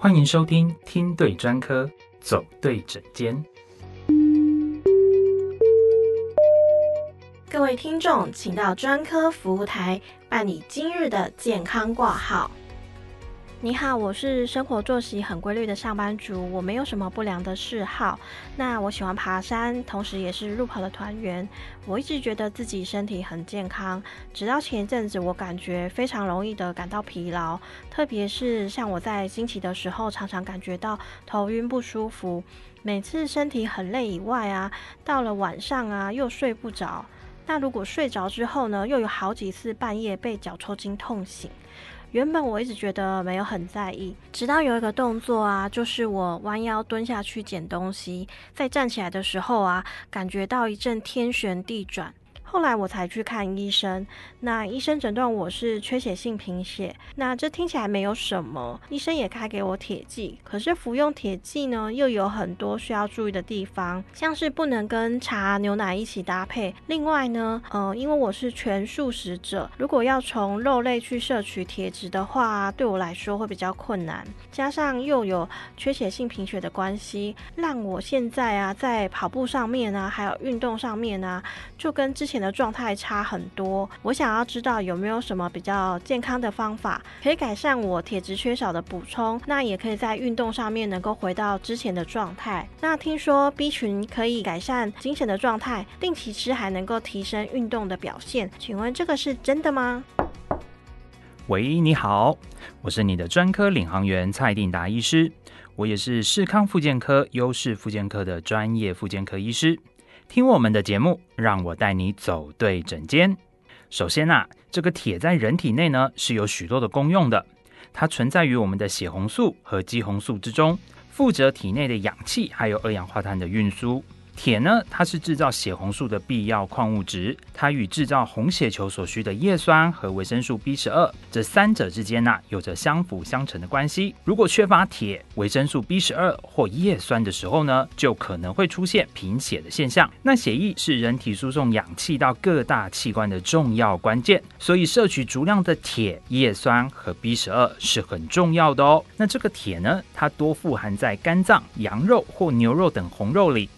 欢迎收听听对专科，走对诊间。各位听众，请到专科服务台办理今日的健康挂号。你好，我是生活作息很规律的上班族，我没有什么不良的嗜好。那我喜欢爬山，同时也是路跑的团员。我一直觉得自己身体很健康，直到前一阵子，我感觉非常容易的感到疲劳，特别是像我在经期的时候，常常感觉到头晕不舒服。每次身体很累以外啊，到了晚上啊又睡不着。那如果睡着之后呢，又有好几次半夜被脚抽筋痛醒。原本我一直觉得没有很在意，直到有一个动作啊，就是我弯腰蹲下去捡东西，在站起来的时候啊，感觉到一阵天旋地转。后来我才去看医生，那医生诊断我是缺血性贫血，那这听起来没有什么，医生也开给我铁剂，可是服用铁剂呢，又有很多需要注意的地方，像是不能跟茶、牛奶一起搭配。另外呢，呃，因为我是全素食者，如果要从肉类去摄取铁质的话，对我来说会比较困难，加上又有缺血性贫血的关系，让我现在啊，在跑步上面啊，还有运动上面啊，就跟之前。的状态差很多，我想要知道有没有什么比较健康的方法，可以改善我铁质缺少的补充，那也可以在运动上面能够回到之前的状态。那听说 B 群可以改善精神的状态，定期吃还能够提升运动的表现，请问这个是真的吗？喂，你好，我是你的专科领航员蔡定达医师，我也是视康复健科优势复健科的专业复健科医师。听我们的节目，让我带你走对整间。首先呐，这个铁在人体内呢是有许多的功用的，它存在于我们的血红素和肌红素之中，负责体内的氧气还有二氧化碳的运输。铁呢，它是制造血红素的必要矿物质，它与制造红血球所需的叶酸和维生素 B 十二这三者之间呢，有着相辅相成的关系。如果缺乏铁、维生素 B 十二或叶酸的时候呢，就可能会出现贫血的现象。那血液是人体输送氧气到各大器官的重要关键，所以摄取足量的铁、叶酸和 B 十二是很重要的哦。那这个铁呢，它多富含在肝脏、羊肉或牛肉等红肉里。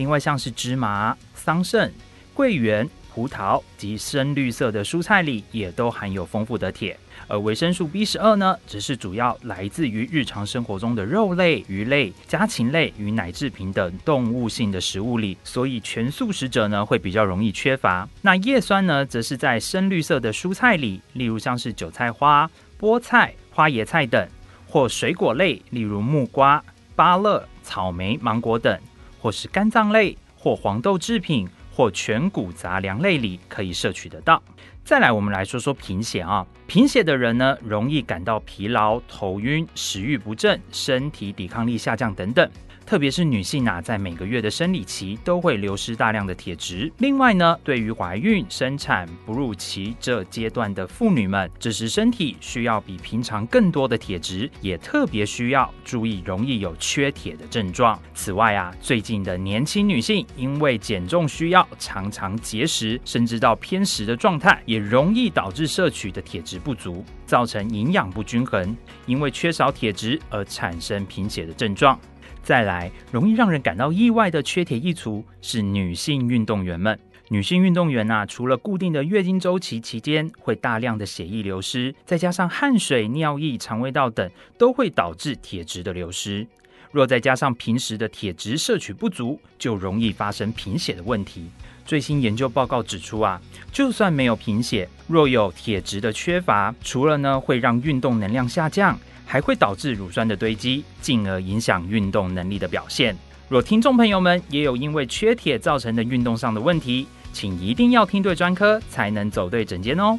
另外，像是芝麻、桑葚、桂圆、葡萄及深绿色的蔬菜里，也都含有丰富的铁。而维生素 B 十二呢，只是主要来自于日常生活中的肉类、鱼类、家禽类与奶制品等动物性的食物里，所以全素食者呢会比较容易缺乏。那叶酸呢，则是在深绿色的蔬菜里，例如像是韭菜花、菠菜、花椰菜等，或水果类，例如木瓜、芭乐、草莓、芒果等。或是肝脏类，或黄豆制品，或全谷杂粮类里可以摄取得到。再来，我们来说说贫血啊。贫血的人呢，容易感到疲劳、头晕、食欲不振、身体抵抗力下降等等。特别是女性啊，在每个月的生理期都会流失大量的铁质。另外呢，对于怀孕、生产、哺乳期这阶段的妇女们，这时身体需要比平常更多的铁质，也特别需要注意容易有缺铁的症状。此外啊，最近的年轻女性因为减重需要，常常节食，甚至到偏食的状态，也容易导致摄取的铁质不足，造成营养不均衡，因为缺少铁质而产生贫血的症状。再来，容易让人感到意外的缺铁一族是女性运动员们。女性运动员呐，除了固定的月经周期期间会大量的血液流失，再加上汗水、尿液、肠胃道等，都会导致铁质的流失。若再加上平时的铁质摄取不足，就容易发生贫血的问题。最新研究报告指出啊，就算没有贫血，若有铁质的缺乏，除了呢会让运动能量下降。还会导致乳酸的堆积，进而影响运动能力的表现。若听众朋友们也有因为缺铁造成的运动上的问题，请一定要听对专科，才能走对诊间哦。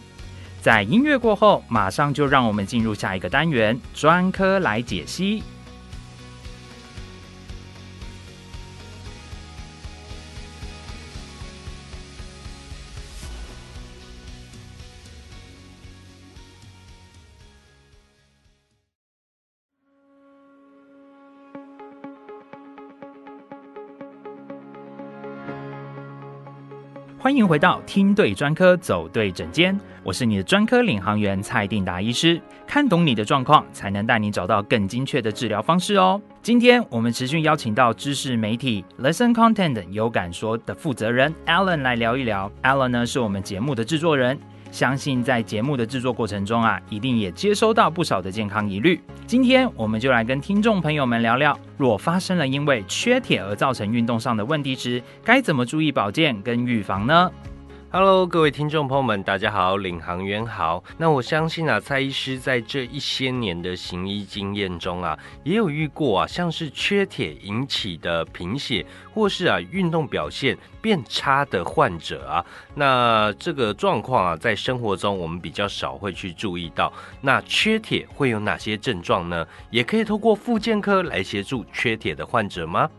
在音乐过后，马上就让我们进入下一个单元——专科来解析。欢迎回到听对专科，走对诊间。我是你的专科领航员蔡定达医师，看懂你的状况，才能带你找到更精确的治疗方式哦。今天我们持续邀请到知识媒体 Lesson Content 有感说的负责人 Alan 来聊一聊。Alan 呢是我们节目的制作人。相信在节目的制作过程中啊，一定也接收到不少的健康疑虑。今天我们就来跟听众朋友们聊聊，若发生了因为缺铁而造成运动上的问题时，该怎么注意保健跟预防呢？Hello，各位听众朋友们，大家好，领航员好。那我相信啊，蔡医师在这一些年的行医经验中啊，也有遇过啊，像是缺铁引起的贫血，或是啊运动表现变差的患者啊。那这个状况啊，在生活中我们比较少会去注意到。那缺铁会有哪些症状呢？也可以透过复健科来协助缺铁的患者吗？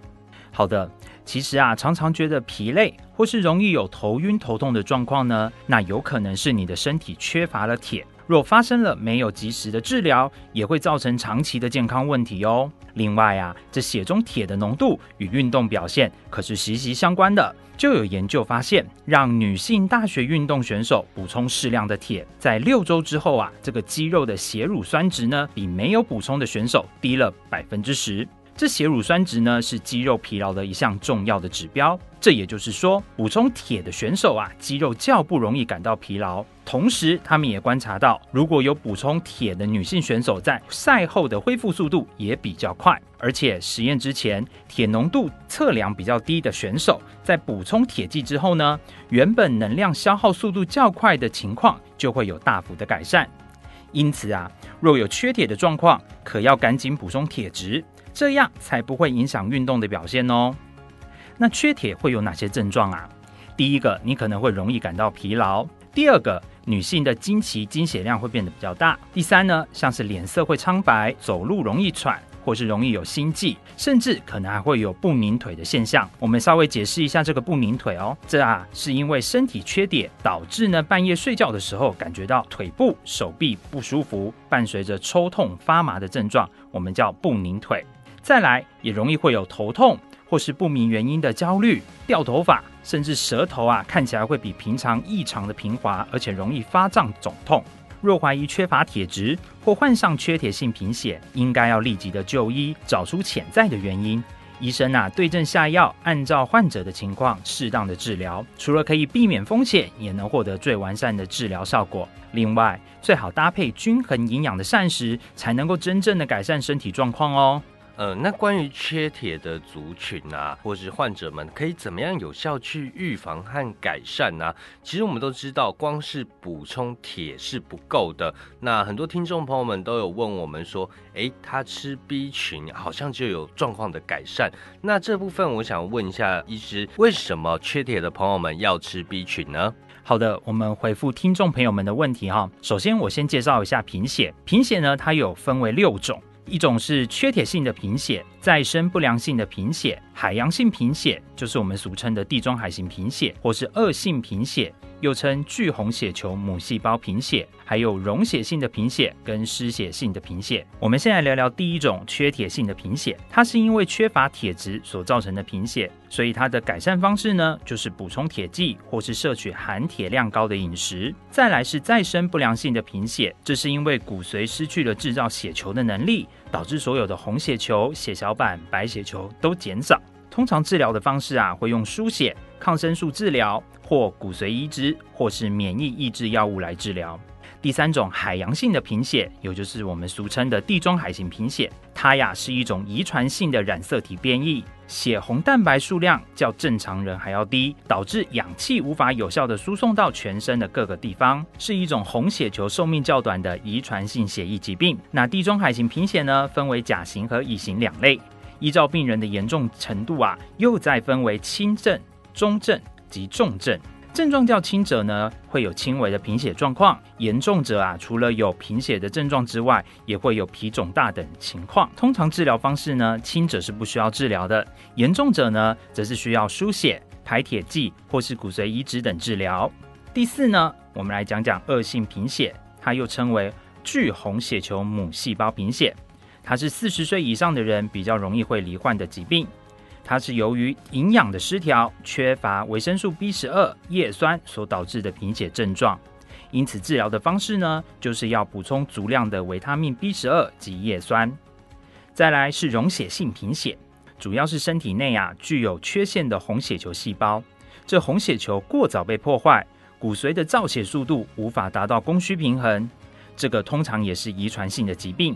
好的。其实啊，常常觉得疲累或是容易有头晕头痛的状况呢，那有可能是你的身体缺乏了铁。若发生了没有及时的治疗，也会造成长期的健康问题哦。另外啊，这血中铁的浓度与运动表现可是息息相关的。就有研究发现，让女性大学运动选手补充适量的铁，在六周之后啊，这个肌肉的血乳酸值呢，比没有补充的选手低了百分之十。这血乳酸值呢，是肌肉疲劳的一项重要的指标。这也就是说，补充铁的选手啊，肌肉较不容易感到疲劳。同时，他们也观察到，如果有补充铁的女性选手，在赛后的恢复速度也比较快。而且，实验之前，铁浓度测量比较低的选手，在补充铁剂之后呢，原本能量消耗速度较快的情况，就会有大幅的改善。因此啊，若有缺铁的状况，可要赶紧补充铁质。这样才不会影响运动的表现哦。那缺铁会有哪些症状啊？第一个，你可能会容易感到疲劳；第二个，女性的经期经血量会变得比较大；第三呢，像是脸色会苍白、走路容易喘，或是容易有心悸，甚至可能还会有不拧腿的现象。我们稍微解释一下这个不拧腿哦，这啊是因为身体缺点导致呢半夜睡觉的时候感觉到腿部、手臂不舒服，伴随着抽痛、发麻的症状，我们叫不拧腿。再来也容易会有头痛，或是不明原因的焦虑、掉头发，甚至舌头啊看起来会比平常异常的平滑，而且容易发胀肿痛。若怀疑缺乏铁质或患上缺铁性贫血，应该要立即的就医，找出潜在的原因。医生啊对症下药，按照患者的情况适当的治疗，除了可以避免风险，也能获得最完善的治疗效果。另外，最好搭配均衡营养的膳食，才能够真正的改善身体状况哦。呃，那关于缺铁的族群啊，或是患者们，可以怎么样有效去预防和改善呢？其实我们都知道，光是补充铁是不够的。那很多听众朋友们都有问我们说，诶，他吃 B 群好像就有状况的改善。那这部分我想问一下医师，为什么缺铁的朋友们要吃 B 群呢？好的，我们回复听众朋友们的问题哈。首先，我先介绍一下贫血。贫血呢，它有分为六种。一种是缺铁性的贫血，再生不良性的贫血，海洋性贫血就是我们俗称的地中海型贫血，或是恶性贫血。又称巨红血球母细胞贫血，还有溶血性的贫血跟失血性的贫血。我们先来聊聊第一种缺铁性的贫血，它是因为缺乏铁质所造成的贫血，所以它的改善方式呢，就是补充铁剂或是摄取含铁量高的饮食。再来是再生不良性的贫血，这是因为骨髓失去了制造血球的能力，导致所有的红血球、血小板、白血球都减少。通常治疗的方式啊，会用输血、抗生素治疗。或骨髓移植，或是免疫抑制药物来治疗。第三种海洋性的贫血，也就是我们俗称的地中海型贫血，它呀是一种遗传性的染色体变异，血红蛋白数量较正常人还要低，导致氧气无法有效的输送到全身的各个地方，是一种红血球寿命较短的遗传性血液疾病。那地中海型贫血呢，分为甲型和乙型两类，依照病人的严重程度啊，又再分为轻症、中症。及重症症状较轻者呢，会有轻微的贫血状况；严重者啊，除了有贫血的症状之外，也会有脾肿大等情况。通常治疗方式呢，轻者是不需要治疗的，严重者呢，则是需要输血、排铁剂或是骨髓移植等治疗。第四呢，我们来讲讲恶性贫血，它又称为巨红血球母细胞贫血，它是四十岁以上的人比较容易会罹患的疾病。它是由于营养的失调、缺乏维生素 B 十二、叶酸所导致的贫血症状。因此，治疗的方式呢，就是要补充足量的维他命 B 十二及叶酸。再来是溶血性贫血，主要是身体内啊具有缺陷的红血球细胞，这红血球过早被破坏，骨髓的造血速度无法达到供需平衡。这个通常也是遗传性的疾病。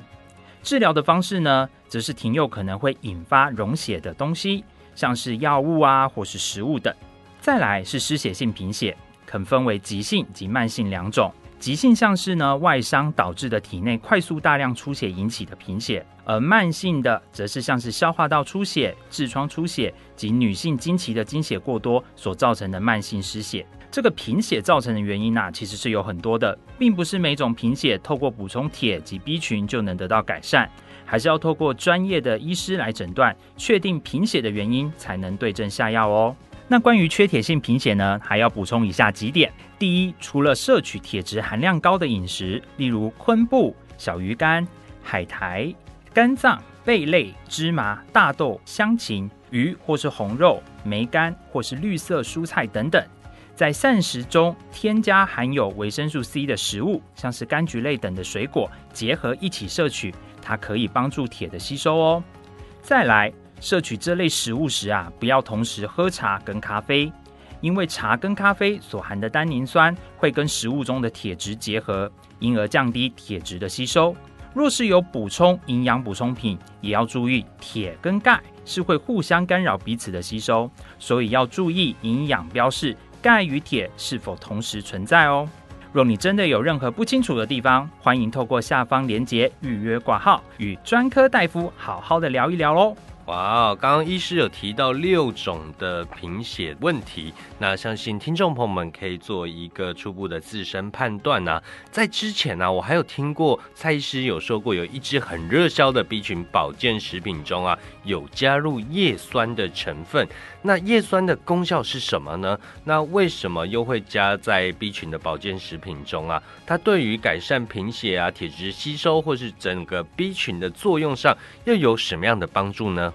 治疗的方式呢，则是停有可能会引发溶血的东西，像是药物啊，或是食物等。再来是失血性贫血，可分为急性及慢性两种。急性像是呢外伤导致的体内快速大量出血引起的贫血，而慢性的则是像是消化道出血、痔疮出血及女性经期的经血过多所造成的慢性失血。这个贫血造成的原因呐，其实是有很多的，并不是每种贫血透过补充铁及 B 群就能得到改善，还是要透过专业的医师来诊断，确定贫血的原因，才能对症下药哦。那关于缺铁性贫血呢，还要补充以下几点：第一，除了摄取铁质含量高的饮食，例如昆布、小鱼干、海苔、肝脏、贝类、芝麻、大豆、香芹、鱼或是红肉、梅干或是绿色蔬菜等等。在膳食中添加含有维生素 C 的食物，像是柑橘类等的水果，结合一起摄取，它可以帮助铁的吸收哦。再来，摄取这类食物时啊，不要同时喝茶跟咖啡，因为茶跟咖啡所含的单宁酸会跟食物中的铁质结合，因而降低铁质的吸收。若是有补充营养补充品，也要注意铁跟钙是会互相干扰彼此的吸收，所以要注意营养标示。钙与铁是否同时存在哦？若你真的有任何不清楚的地方，欢迎透过下方链接预约挂号，与专科大夫好好的聊一聊喽。哇，刚刚医师有提到六种的贫血问题，那相信听众朋友们可以做一个初步的自身判断呢。在之前呢，我还有听过蔡医师有说过，有一支很热销的 B 群保健食品中啊，有加入叶酸的成分。那叶酸的功效是什么呢？那为什么又会加在 B 群的保健食品中啊？它对于改善贫血啊、铁质吸收或是整个 B 群的作用上，又有什么样的帮助呢？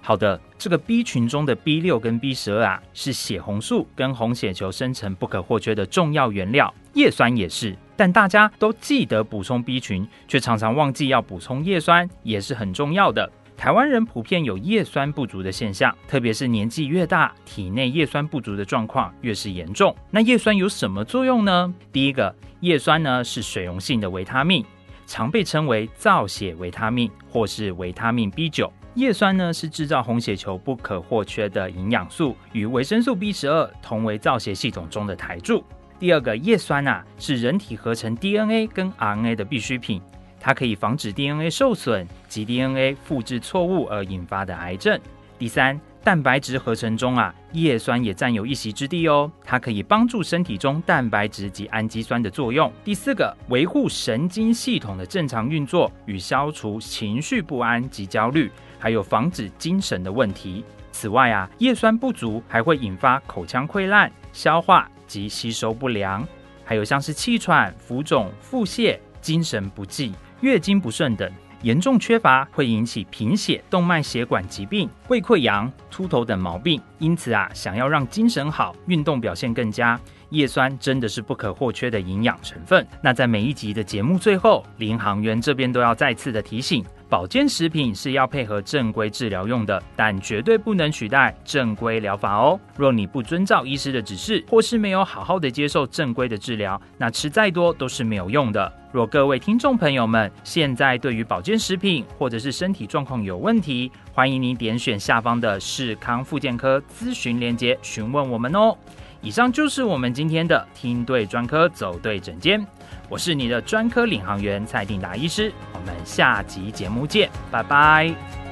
好的，这个 B 群中的 B 六跟 B 十二啊，是血红素跟红血球生成不可或缺的重要原料，叶酸也是。但大家都记得补充 B 群，却常常忘记要补充叶酸，也是很重要的。台湾人普遍有叶酸不足的现象，特别是年纪越大，体内叶酸不足的状况越是严重。那叶酸有什么作用呢？第一个，叶酸呢是水溶性的维他命，常被称为造血维他命或是维他命 B 九。叶酸呢是制造红血球不可或缺的营养素，与维生素 B 十二同为造血系统中的台柱。第二个，叶酸啊是人体合成 DNA 跟 RNA 的必需品，它可以防止 DNA 受损及 DNA 复制错误而引发的癌症。第三，蛋白质合成中啊，叶酸也占有一席之地哦，它可以帮助身体中蛋白质及氨基酸的作用。第四个，维护神经系统的正常运作与消除情绪不安及焦虑。还有防止精神的问题。此外啊，叶酸不足还会引发口腔溃烂、消化及吸收不良，还有像是气喘、浮肿、腹泻、精神不济、月经不顺等。严重缺乏会引起贫血、动脉血管疾病、胃溃疡、秃头等毛病。因此啊，想要让精神好、运动表现更佳，叶酸真的是不可或缺的营养成分。那在每一集的节目最后，林航员这边都要再次的提醒。保健食品是要配合正规治疗用的，但绝对不能取代正规疗法哦。若你不遵照医师的指示，或是没有好好的接受正规的治疗，那吃再多都是没有用的。若各位听众朋友们现在对于保健食品或者是身体状况有问题，欢迎您点选下方的视康复健科咨询链接询问我们哦。以上就是我们今天的听对专科走对诊间。我是你的专科领航员蔡定达医师，我们下集节目见，拜拜。